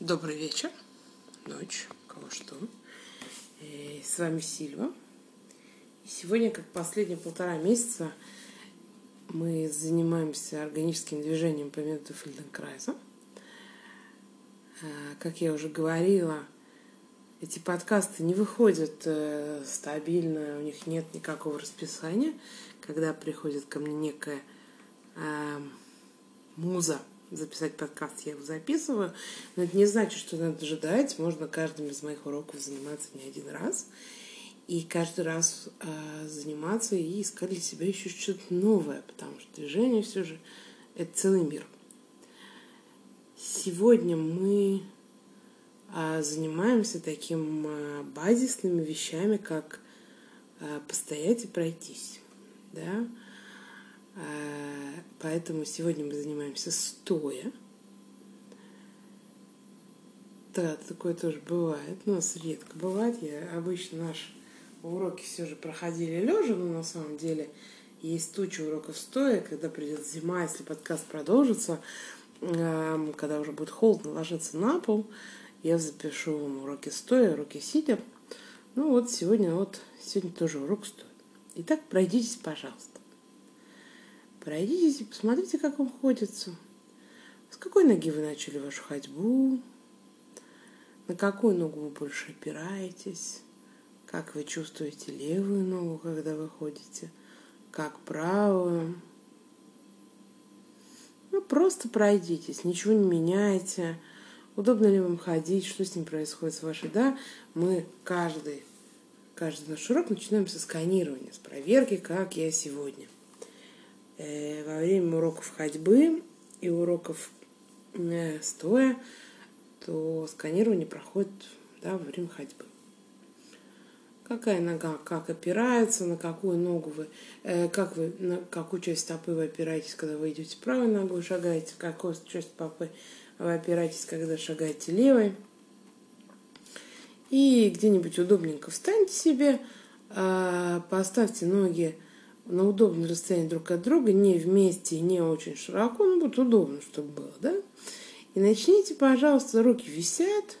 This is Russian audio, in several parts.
Добрый вечер, ночь, кого что. И с вами Сильва. И сегодня, как последние полтора месяца, мы занимаемся органическим движением по методу Фельденкрайза. А, как я уже говорила, эти подкасты не выходят э, стабильно, у них нет никакого расписания. Когда приходит ко мне некая э, муза записать подкаст, я его записываю. Но это не значит, что надо ждать. Можно каждым из моих уроков заниматься не один раз. И каждый раз э, заниматься и искать для себя еще что-то новое, потому что движение все же это целый мир. Сегодня мы э, занимаемся таким э, базисными вещами, как э, постоять и пройтись. Да? Э, поэтому сегодня мы занимаемся стоя. Да, такое тоже бывает. У нас редко бывает. Я обычно наши уроки все же проходили лежа, но на самом деле есть туча уроков стоя, когда придет зима, если подкаст продолжится, эм, когда уже будет холодно ложиться на пол, я запишу вам уроки стоя, уроки сидя. Ну вот сегодня вот сегодня тоже урок стоит. Итак, пройдитесь, пожалуйста. Пройдитесь и посмотрите, как вам ходится. С какой ноги вы начали вашу ходьбу? На какую ногу вы больше опираетесь? Как вы чувствуете левую ногу, когда вы ходите? Как правую? Ну, просто пройдитесь, ничего не меняйте. Удобно ли вам ходить, что с ним происходит с вашей, да? Мы каждый, каждый наш урок начинаем со сканирования, с проверки, как я сегодня – во время уроков ходьбы и уроков э, стоя, то сканирование проходит да, во время ходьбы. Какая нога, как опирается, на какую ногу вы, э, как вы, на какую часть стопы вы опираетесь, когда вы идете правой ногой, шагаете, какую часть стопы вы опираетесь, когда шагаете левой. И где-нибудь удобненько встаньте себе, э, поставьте ноги на удобное расстояние друг от друга, не вместе, не очень широко, но будет удобно, чтобы было, да? И начните, пожалуйста, руки висят,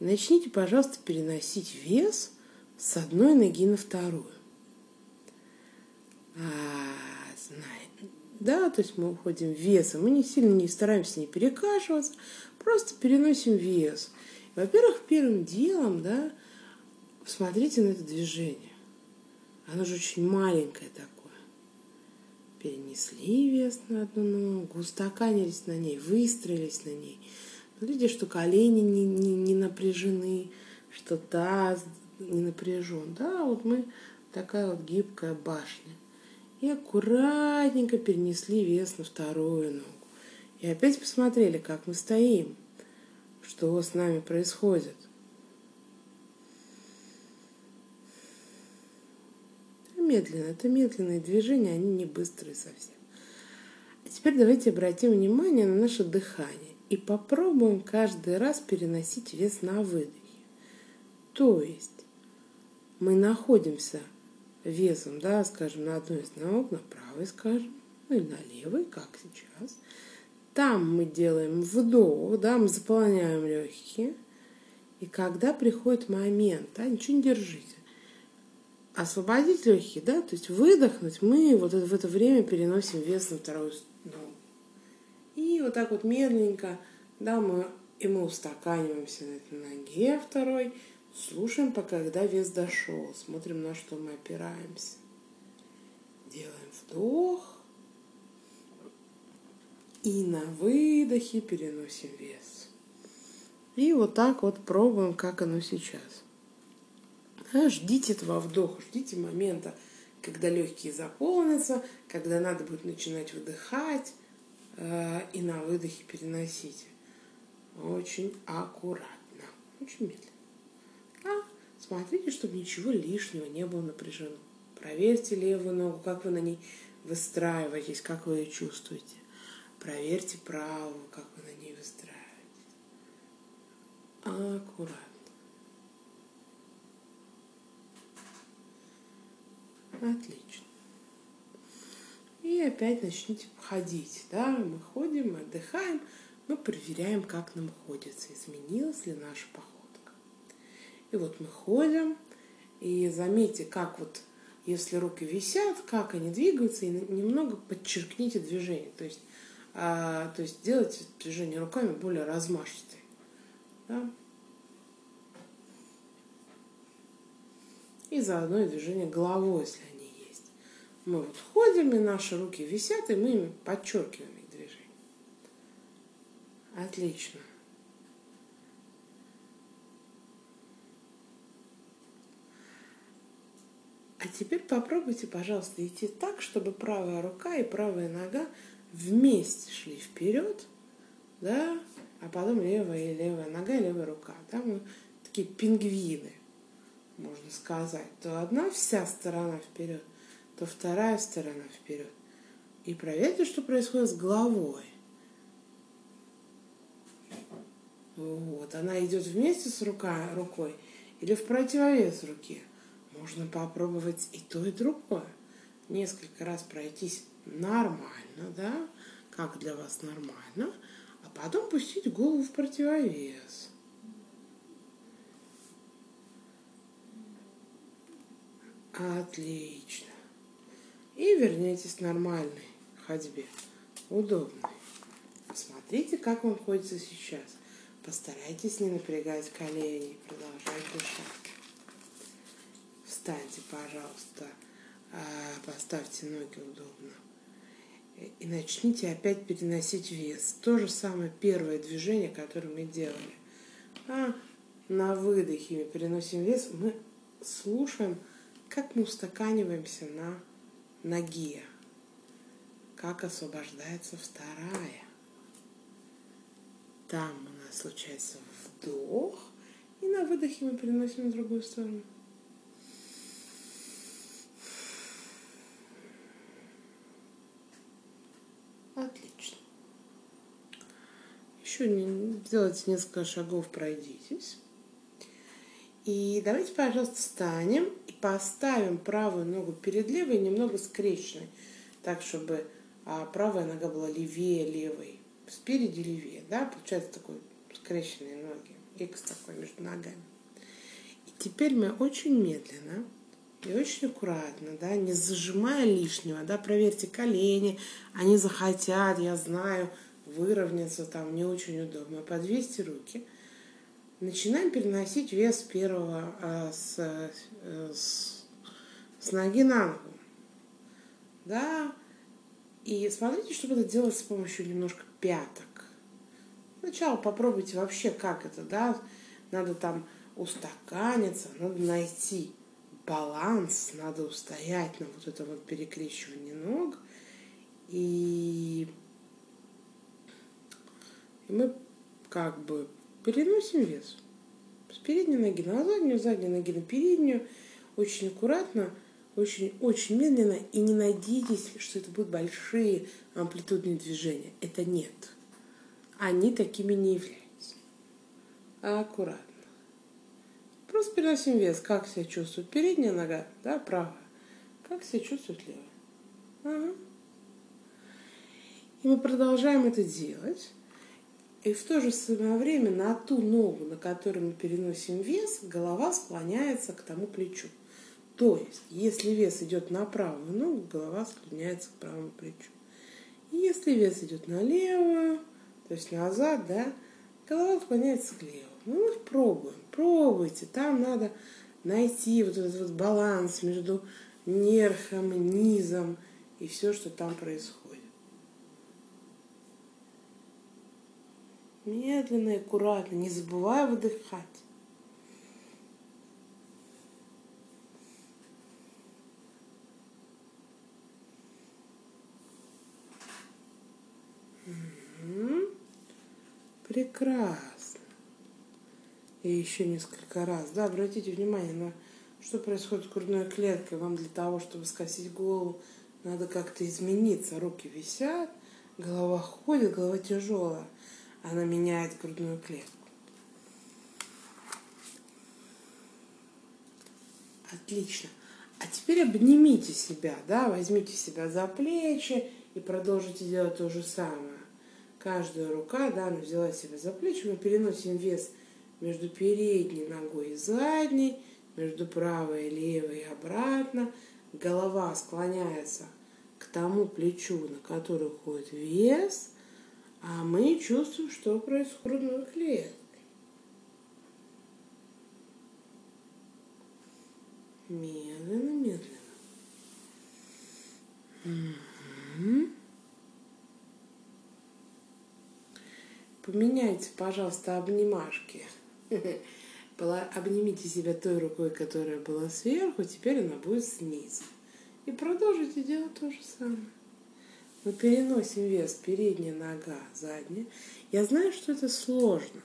начните, пожалуйста, переносить вес с одной ноги на вторую. А, знает. Да, то есть мы уходим весом, мы не сильно не стараемся не перекашиваться, просто переносим вес. Во-первых, первым делом, да, посмотрите на это движение. Оно же очень маленькое такое. Перенесли вес на одну ногу, устаканились на ней, выстроились на ней. Смотрите, что колени не, не, не напряжены, что таз не напряжен. Да, вот мы такая вот гибкая башня. И аккуратненько перенесли вес на вторую ногу. И опять посмотрели, как мы стоим, что с нами происходит. Медленно. Это медленные движения, они не быстрые совсем. А теперь давайте обратим внимание на наше дыхание и попробуем каждый раз переносить вес на выдохе. То есть мы находимся весом, да, скажем, на одной из ног, на правой, скажем, ну или на левой, как сейчас. Там мы делаем вдох, да, мы заполняем легкие. И когда приходит момент, да, ничего не держите, освободить легкие, да, то есть выдохнуть, мы вот в это время переносим вес на вторую ногу. И вот так вот медленненько, да, мы, и мы устаканиваемся на этой ноге второй, слушаем, пока когда вес дошел, смотрим, на что мы опираемся. Делаем вдох. И на выдохе переносим вес. И вот так вот пробуем, как оно сейчас. А, ждите этого вдоха, ждите момента, когда легкие заполнятся, когда надо будет начинать выдыхать э, и на выдохе переносите. Очень аккуратно, очень медленно. А смотрите, чтобы ничего лишнего не было напряжено. Проверьте левую ногу, как вы на ней выстраиваетесь, как вы ее чувствуете. Проверьте правую, как вы на ней выстраиваетесь. Аккуратно. Отлично. И опять начните ходить. Да? Мы ходим, мы отдыхаем, мы проверяем, как нам ходится, изменилась ли наша походка. И вот мы ходим, и заметьте, как вот, если руки висят, как они двигаются, и немного подчеркните движение. То есть, а, то есть делайте движение руками более размашистые. Да? И заодно и движение головой, если они есть. Мы вот ходим, и наши руки висят, и мы ими подчеркиваем их движение. Отлично. А теперь попробуйте, пожалуйста, идти так, чтобы правая рука и правая нога вместе шли вперед, да, а потом левая и левая нога и левая рука. Да, мы такие пингвины, можно сказать. То одна вся сторона вперед, то вторая сторона вперед. И проверьте, что происходит с головой. Вот, она идет вместе с рука, рукой или в противовес руке. Можно попробовать и то, и другое. Несколько раз пройтись нормально, да, как для вас нормально, а потом пустить голову в противовес. Отлично. И вернитесь к нормальной ходьбе, удобной. Посмотрите, как вам ходится сейчас. Постарайтесь не напрягать колени, продолжать дышать. Встаньте, пожалуйста, а, поставьте ноги удобно. И начните опять переносить вес. То же самое первое движение, которое мы делали. А на выдохе мы переносим вес, мы слушаем, как мы устаканиваемся на ноге, как освобождается вторая. Там у нас случается вдох, и на выдохе мы переносим на другую сторону. Отлично. Еще сделайте несколько шагов, пройдитесь. И давайте, пожалуйста, встанем и поставим правую ногу перед левой, немного скрещенной, так, чтобы а, правая нога была левее левой, спереди левее, да, получается такой скрещенные ноги, икс такой между ногами. И теперь мы очень медленно и очень аккуратно, да, не зажимая лишнего, да, проверьте колени, они захотят, я знаю, выровняться там не очень удобно. Подвесьте руки. Начинаем переносить вес первого а, с, э, с, с ноги на ногу. Да, и смотрите, чтобы это делать с помощью немножко пяток. Сначала попробуйте вообще, как это, да, надо там устаканиться, надо найти баланс, надо устоять на вот это вот перекрещивание ног. И, и мы как бы переносим вес с передней ноги на заднюю, с задней ноги на переднюю, очень аккуратно, очень, очень медленно, и не надейтесь, что это будут большие амплитудные движения. Это нет. Они такими не являются. А аккуратно. Просто переносим вес. Как себя чувствует передняя нога, да, правая. Как себя чувствует левая. Ага. И мы продолжаем это делать. И в то же самое время на ту ногу, на которую мы переносим вес, голова склоняется к тому плечу. То есть, если вес идет на правую ногу, голова склоняется к правому плечу. И если вес идет налево, то есть назад, да, голова склоняется к левому. Ну, пробуем, пробуйте. Там надо найти вот этот вот баланс между нерхом, низом и все, что там происходит. Медленно и аккуратно, не забывая выдыхать. Прекрасно. И еще несколько раз. Да, обратите внимание на что происходит с грудной клеткой. Вам для того, чтобы скосить голову, надо как-то измениться. Руки висят, голова ходит, голова тяжелая. Она меняет грудную клетку. Отлично. А теперь обнимите себя, да, возьмите себя за плечи и продолжите делать то же самое Каждая рука, да, она взяла себя за плечи, мы переносим вес между передней ногой и задней, между правой и левой и обратно. Голова склоняется к тому плечу, на который уходит вес, а мы чувствуем, что происходит в грудной клетке. Медленно, медленно. Угу. Поменяйте, пожалуйста, обнимашки. Обнимите себя той рукой, которая была сверху, теперь она будет снизу. И продолжите делать то же самое. Мы переносим вес передняя нога, задняя. Я знаю, что это сложно.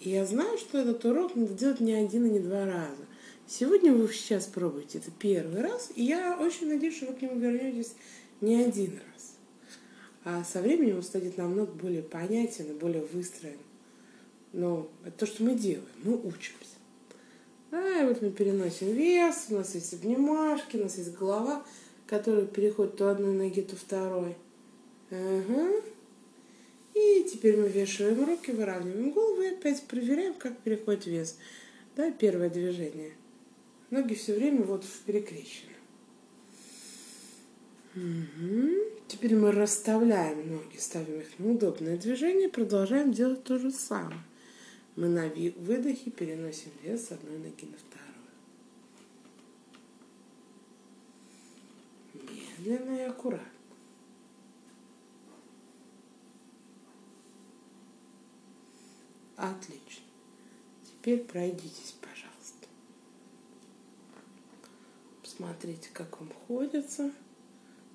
И я знаю, что этот урок надо делать не один и не два раза. Сегодня вы сейчас пробуете это первый раз, и я очень надеюсь, что вы к нему вернетесь не один раз. А со временем он станет намного более понятен и более выстроен. Но это то, что мы делаем, мы учимся. Да, и вот мы переносим вес, у нас есть обнимашки, у нас есть голова, которая переходит то одной ноги, то второй. Ага. И теперь мы вешаем руки, выравниваем голову и опять проверяем, как переходит вес. Да, первое движение – Ноги все время вот перекрещены. Угу. Теперь мы расставляем ноги, ставим их на удобное движение, продолжаем делать то же самое. Мы на выдохе переносим вес с одной ноги на вторую. Медленно и аккуратно. Отлично. Теперь пройдитесь Смотрите, как вам ходится,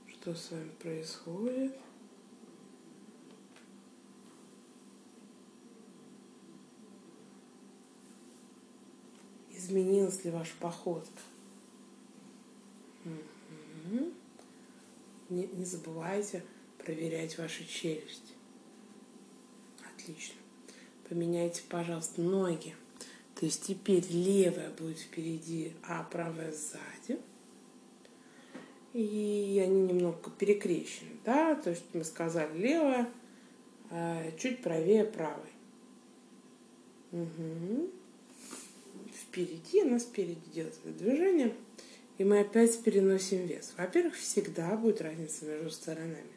что с вами происходит. Изменилась ли ваша походка? Угу. Не, не забывайте проверять ваши челюсти. Отлично. Поменяйте, пожалуйста, ноги. То есть теперь левая будет впереди, а правая сзади и они немного перекрещены, да, то есть мы сказали левая, а чуть правее правой. Угу. Впереди, она спереди делает это движение, и мы опять переносим вес. Во-первых, всегда будет разница между сторонами.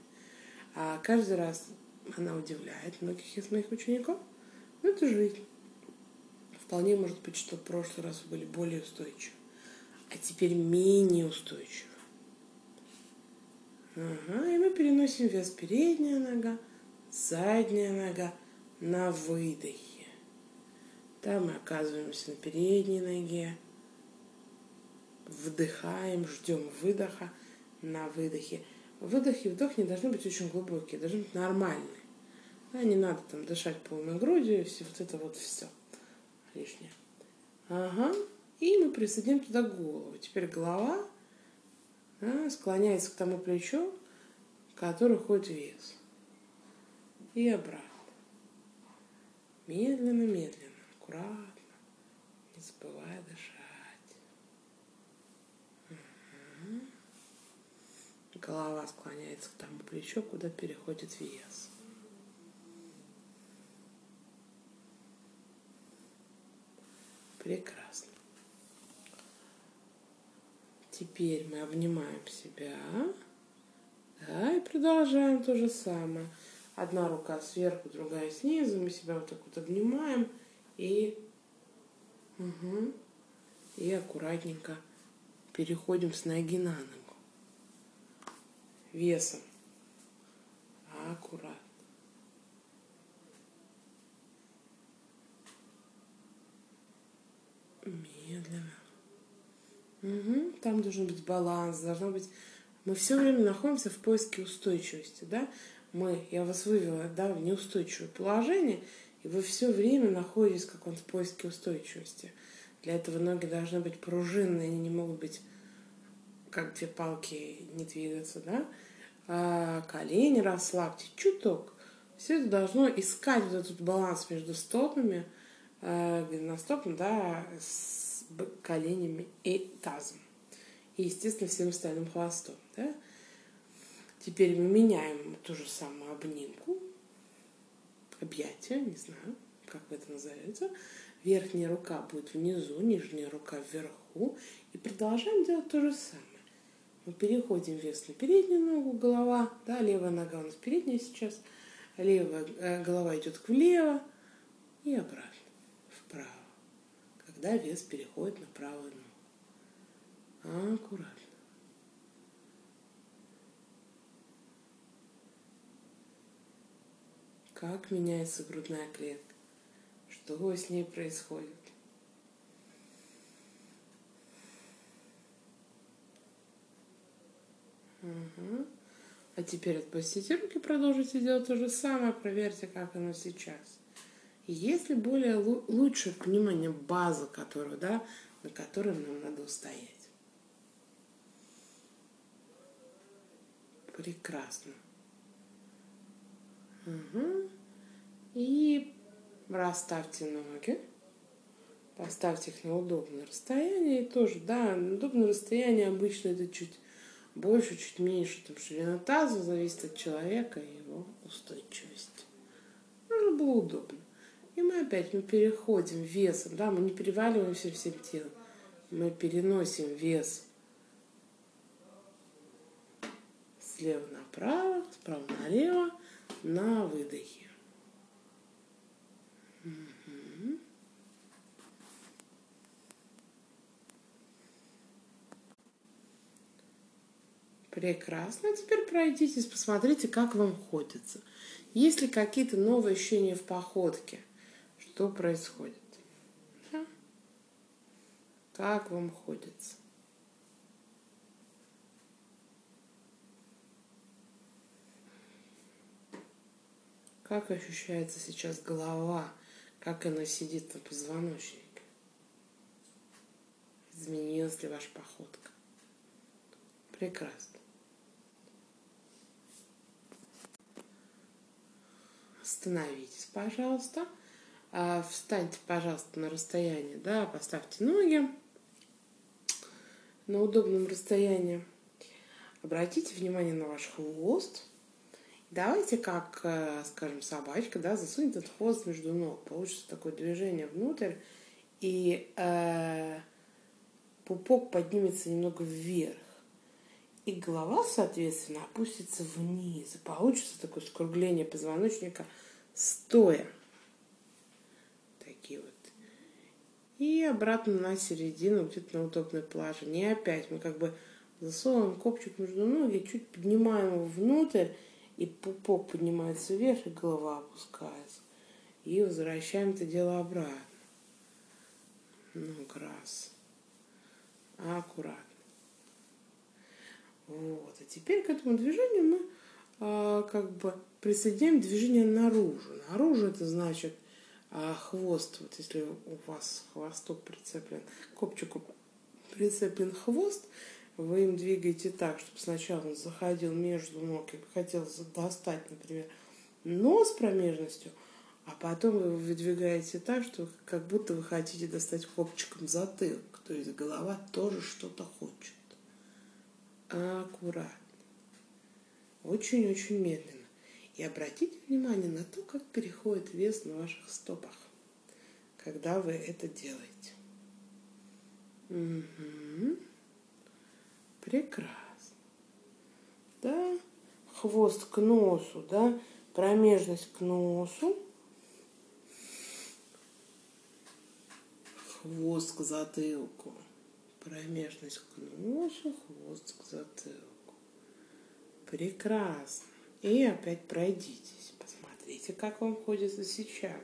А каждый раз она удивляет многих из моих учеников. Но это жизнь. Вполне может быть, что в прошлый раз вы были более устойчивы, а теперь менее устойчивы. Ага, и мы переносим вес передняя нога, задняя нога на выдохе. Там мы оказываемся на передней ноге. Вдыхаем, ждем выдоха на выдохе. Выдох и вдох не должны быть очень глубокие, должны быть нормальные. Да, не надо там дышать полной грудью все вот это вот все лишнее. Ага. И мы присоединим туда голову. Теперь голова да, склоняется к тому плечу, который ходит вес. И обратно. Медленно, медленно, аккуратно, не забывая дышать. Угу. Голова склоняется к тому плечу, куда переходит вес. Прекрасно. Теперь мы обнимаем себя. Да, и продолжаем то же самое. Одна рука сверху, другая снизу. Мы себя вот так вот обнимаем. И, угу, и аккуратненько переходим с ноги на ногу. Весом. Аккуратно. Медленно. Угу. Там должен быть баланс, должно быть... Мы все время находимся в поиске устойчивости, да? Мы, я вас вывела, да, в неустойчивое положение, и вы все время находитесь в каком-то поиске устойчивости. Для этого ноги должны быть пружинные, они не могут быть как две палки не двигаться, да? А колени расслабьте чуток. Все это должно искать вот этот баланс между стопами, э, голеностопом, да, с коленями и тазом. И, естественно, всем остальным хвостом. Да? Теперь мы меняем ту же самую обнимку. объятия, не знаю, как это назовете. Верхняя рука будет внизу, нижняя рука вверху. И продолжаем делать то же самое. Мы переходим вес на переднюю ногу, голова, да, левая нога у нас передняя сейчас, левая э, голова идет влево и обратно, вправо, когда вес переходит на правую ногу. Аккуратно. Как меняется грудная клетка? Что с ней происходит? А теперь отпустите руки, продолжите делать то же самое, проверьте, как оно сейчас. И если более лучше понимание базы, которую, да, на которой нам надо устоять. Прекрасно. Угу. И расставьте ноги. Поставьте их на удобное расстояние. И тоже, да, удобное расстояние обычно это чуть больше, чуть меньше. Там ширина таза зависит от человека и его устойчивости. Нужно было удобно. И мы опять мы переходим весом, да, мы не переваливаемся всем телом. Мы переносим вес слева направо, справа налево на выдохе. Прекрасно. Теперь пройдитесь, посмотрите, как вам ходится. Есть ли какие-то новые ощущения в походке? Что происходит? Да? Как вам ходится? Как ощущается сейчас голова? Как она сидит на позвоночнике? Изменилась ли ваша походка? Прекрасно. Остановитесь, пожалуйста. А, встаньте, пожалуйста, на расстояние, да, поставьте ноги на удобном расстоянии. Обратите внимание на ваш хвост. Давайте, как, э, скажем, собачка, да, засунет этот хвост между ног. Получится такое движение внутрь. И э, пупок поднимется немного вверх. И голова, соответственно, опустится вниз. И получится такое скругление позвоночника стоя. Такие вот. И обратно на середину, где-то на удобной плаже. Не опять. Мы как бы засовываем копчик между ноги, чуть поднимаем его внутрь и пупок поднимается вверх, и голова опускается. И возвращаем это дело обратно. Ну, раз. Аккуратно. Вот. А теперь к этому движению мы а, как бы присоединяем движение наружу. Наружу это значит а, хвост. Вот если у вас хвосток прицеплен, копчику прицеплен хвост, вы им двигаете так, чтобы сначала он заходил между ног и хотел достать, например, нос промежностью, а потом вы выдвигаете так, что как будто вы хотите достать копчиком затылок. То есть голова тоже что-то хочет. Аккуратно. Очень-очень медленно. И обратите внимание на то, как переходит вес на ваших стопах, когда вы это делаете. Угу. Прекрасно. Да? Хвост к носу, да? Промежность к носу. Хвост к затылку. Промежность к носу, хвост к затылку. Прекрасно. И опять пройдитесь. Посмотрите, как вам ходится сейчас.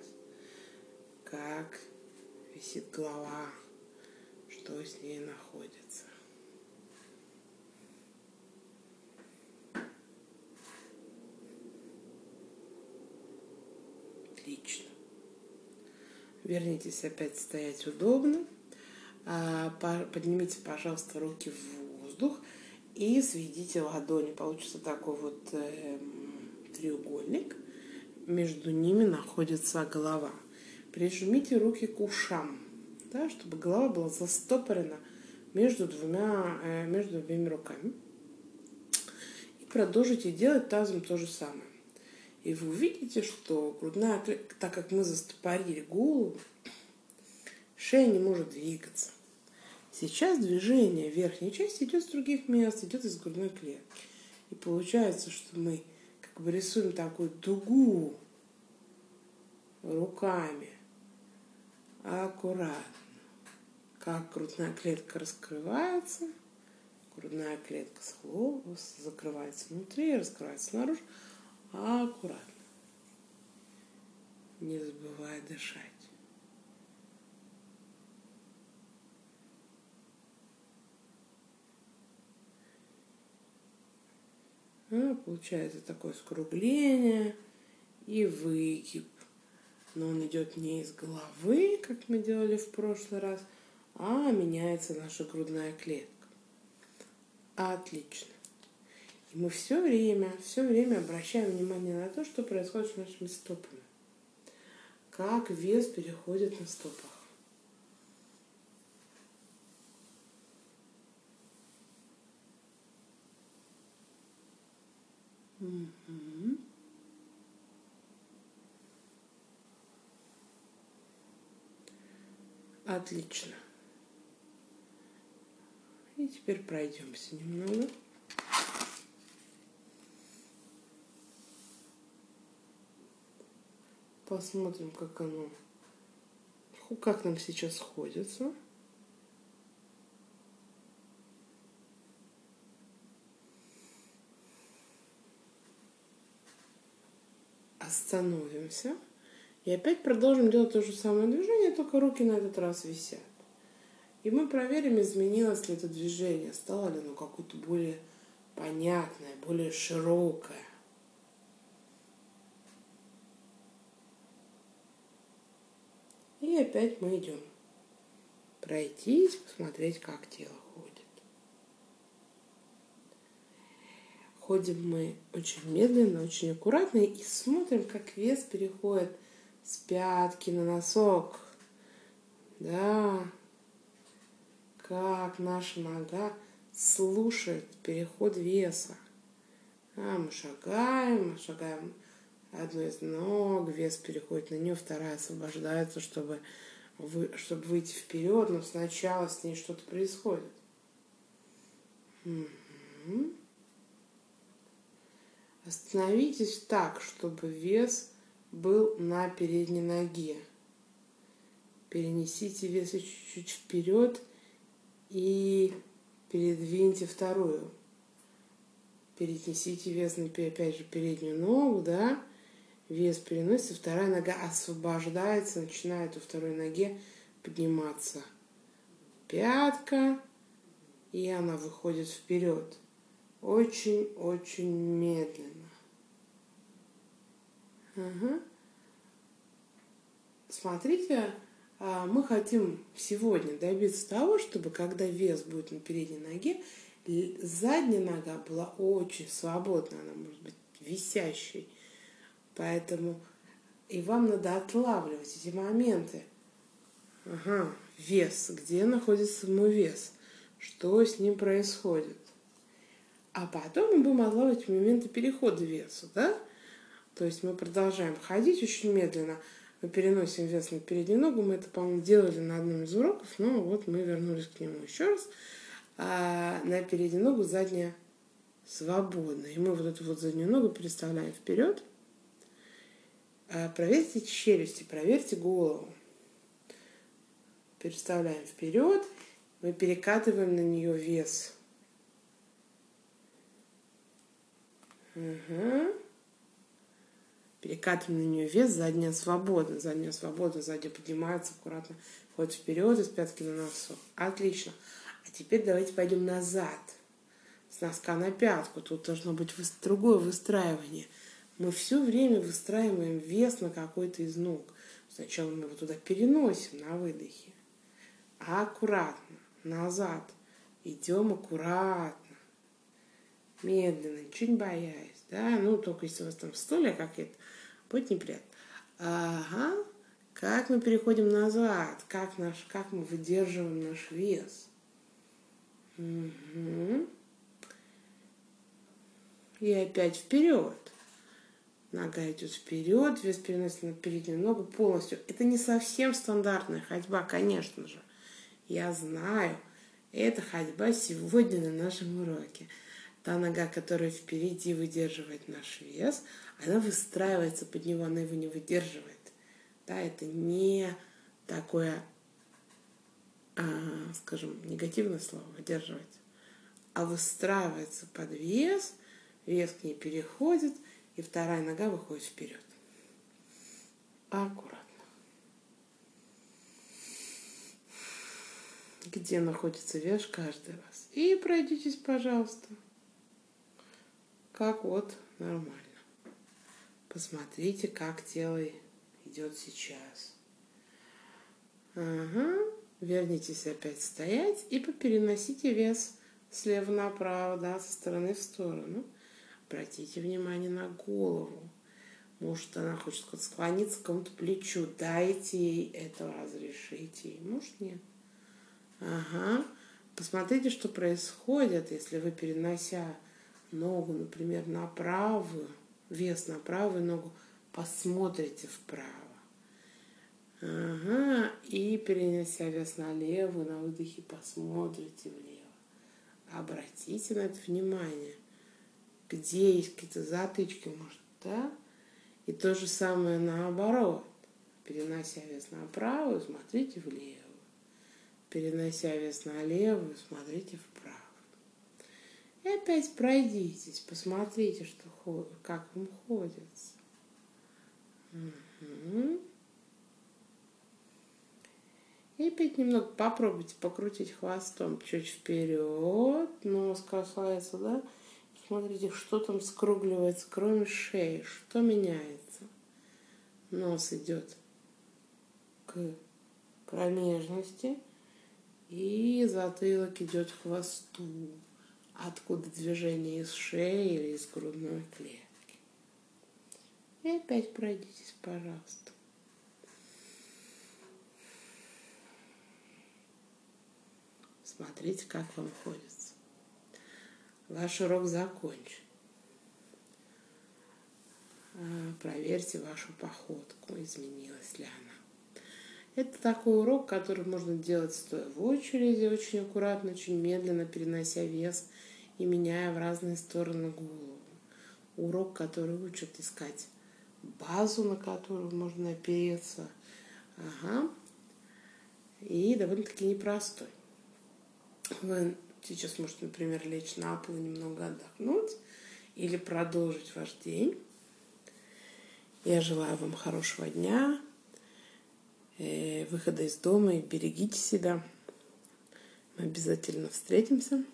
Как висит голова, что с ней находится. Отлично. Вернитесь опять стоять удобно. А, поднимите, пожалуйста, руки в воздух и сведите ладони. Получится такой вот э, треугольник. Между ними находится голова. Прижмите руки к ушам, да, чтобы голова была застопорена между двумя, э, между двумя руками. И продолжите делать тазом то же самое. И вы увидите, что грудная клетка, так как мы застопорили голову, шея не может двигаться. Сейчас движение верхней части идет с других мест, идет из грудной клетки. И получается, что мы как бы рисуем такую дугу руками аккуратно. Как грудная клетка раскрывается, грудная клетка закрывается внутри, раскрывается снаружи, аккуратно, не забывая дышать. Получается такое скругление и выгиб. Но он идет не из головы, как мы делали в прошлый раз, а меняется наша грудная клетка. Отлично. И мы все время, все время обращаем внимание на то, что происходит с нашими стопами. Как вес переходит на стопах. Угу. Отлично. И теперь пройдемся немного. Посмотрим, как оно, как нам сейчас сходится. Остановимся. И опять продолжим делать то же самое движение, только руки на этот раз висят. И мы проверим, изменилось ли это движение, стало ли оно какое-то более понятное, более широкое. И опять мы идем пройтись, посмотреть, как тело ходит. Ходим мы очень медленно, очень аккуратно и смотрим, как вес переходит с пятки на носок. Да, как наша нога слушает переход веса. А мы шагаем, шагаем одну из ног, вес переходит на нее, вторая освобождается, чтобы, вы, чтобы выйти вперед, но сначала с ней что-то происходит. Угу. Остановитесь так, чтобы вес был на передней ноге. Перенесите вес чуть-чуть вперед и передвиньте вторую. Перенесите вес на, опять же, переднюю ногу, да, вес переносится, вторая нога освобождается, начинает у второй ноге подниматься пятка, и она выходит вперед. Очень-очень медленно. Ага. Смотрите, а, мы хотим сегодня добиться того, чтобы когда вес будет на передней ноге, задняя нога была очень свободна, она может быть висящей. Поэтому и вам надо отлавливать эти моменты. Ага, вес. Где находится мой вес? Что с ним происходит? А потом мы будем отлавливать моменты перехода веса, да? То есть мы продолжаем ходить очень медленно, мы переносим вес на переднюю ногу. Мы это, по-моему, делали на одном из уроков, но вот мы вернулись к нему еще раз. А на переднюю ногу задняя свободна. И мы вот эту вот заднюю ногу переставляем вперед – а, проверьте челюсти, проверьте голову. Переставляем вперед, мы перекатываем на нее вес. Угу. Перекатываем на нее вес, задняя свободна. Задняя свободна, сзади поднимается аккуратно, ходит вперед из пятки на носок. Отлично. А теперь давайте пойдем назад. С носка на пятку. Тут должно быть другое выстраивание – мы все время выстраиваем вес на какой-то из ног. Сначала мы его туда переносим на выдохе. А аккуратно, назад. Идем аккуратно. Медленно, чуть боясь. Да? Ну, только если у вас там стулья какие-то, будет неприятно. Ага. Как мы переходим назад? Как, наш, как мы выдерживаем наш вес? Угу. И опять вперед. Нога идет вперед, вес переносится на переднюю ногу полностью. Это не совсем стандартная ходьба, конечно же. Я знаю, это ходьба сегодня на нашем уроке. Та нога, которая впереди выдерживает наш вес, она выстраивается под него, она его не выдерживает. Да, это не такое, а, скажем, негативное слово выдерживать, а выстраивается под вес, вес к ней переходит – и вторая нога выходит вперед. Аккуратно. Где находится вес каждый раз. И пройдитесь, пожалуйста. Как вот нормально. Посмотрите, как тело идет сейчас. Ага. Вернитесь опять стоять и попереносите вес слева направо, да, со стороны в сторону. Обратите внимание на голову. Может, она хочет склониться к какому-то плечу. Дайте ей это, разрешите ей. Может, нет. Ага. Посмотрите, что происходит, если вы, перенося ногу, например, на правую, вес на правую ногу, посмотрите вправо. Ага. И перенеся вес на левую, на выдохе посмотрите влево. Обратите на это внимание – где есть какие-то затычки, может, да? И то же самое наоборот. Перенося вес направо, смотрите влево. Перенося вес налево, смотрите вправо. И опять пройдитесь, посмотрите, что, как вам ходится. Угу. И опять немного попробуйте покрутить хвостом чуть вперед, нос касается, да? Смотрите, что там скругливается, кроме шеи, что меняется. Нос идет к промежности, и затылок идет к хвосту, откуда движение из шеи или из грудной клетки. И опять пройдитесь, пожалуйста. Смотрите, как вам ходит ваш урок закончен. А, проверьте вашу походку, изменилась ли она. Это такой урок, который можно делать стоя в очереди, очень аккуратно, очень медленно, перенося вес и меняя в разные стороны голову. Урок, который учит искать базу, на которую можно опереться. Ага. И довольно-таки непростой. Вы Сейчас можете, например, лечь на пол и немного отдохнуть или продолжить ваш день. Я желаю вам хорошего дня, э, выхода из дома и берегите себя. Мы обязательно встретимся.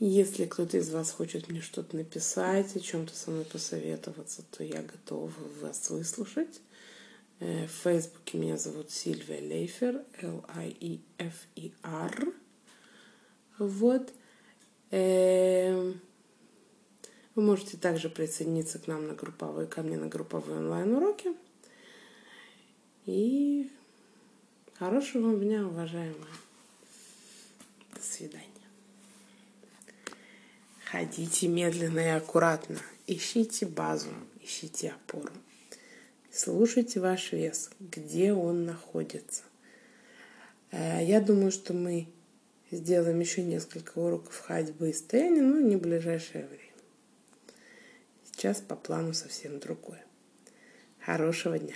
Если кто-то из вас хочет мне что-то написать, о чем-то со мной посоветоваться, то я готова вас выслушать. Э, в Фейсбуке меня зовут Сильвия Лейфер, L-I-E-F-E-R. Вот. Эм, вы можете также присоединиться к нам на групповые, ко мне на групповые онлайн-уроки. И хорошего вам дня, уважаемые. До свидания. Ходите медленно и аккуратно. Ищите базу, ищите опору. Слушайте ваш вес, где он находится. Э, я думаю, что мы Сделаем еще несколько уроков ходьбы и стояния, но не в ближайшее время. Сейчас по плану совсем другое. Хорошего дня!